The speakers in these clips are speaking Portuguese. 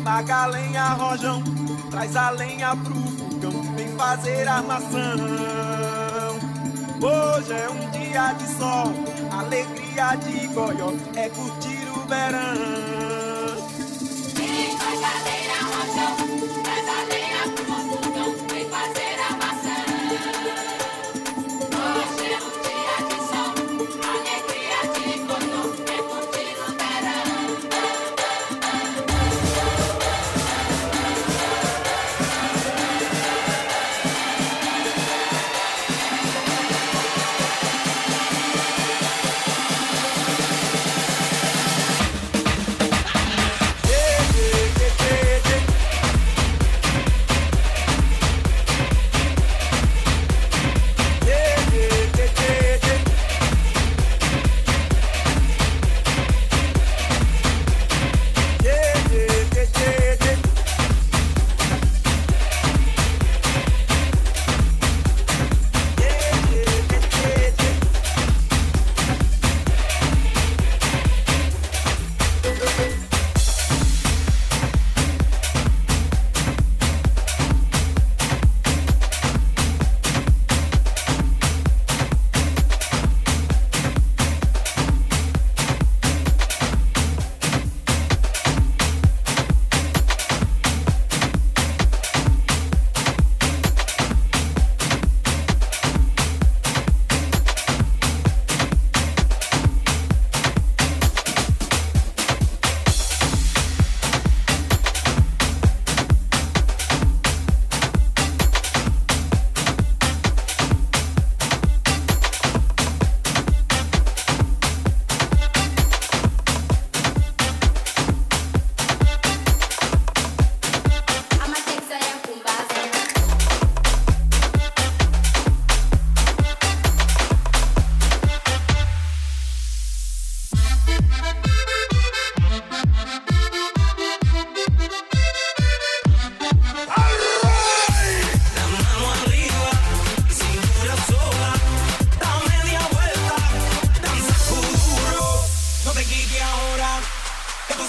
Vem Magalenha, Rojão, traz a lenha pro fogão, vem fazer armação. Hoje é um dia de sol, alegria de goió, é curtir o verão.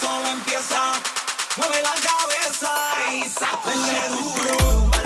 solo empieza. Mueve la cabeza y sacúdele duro.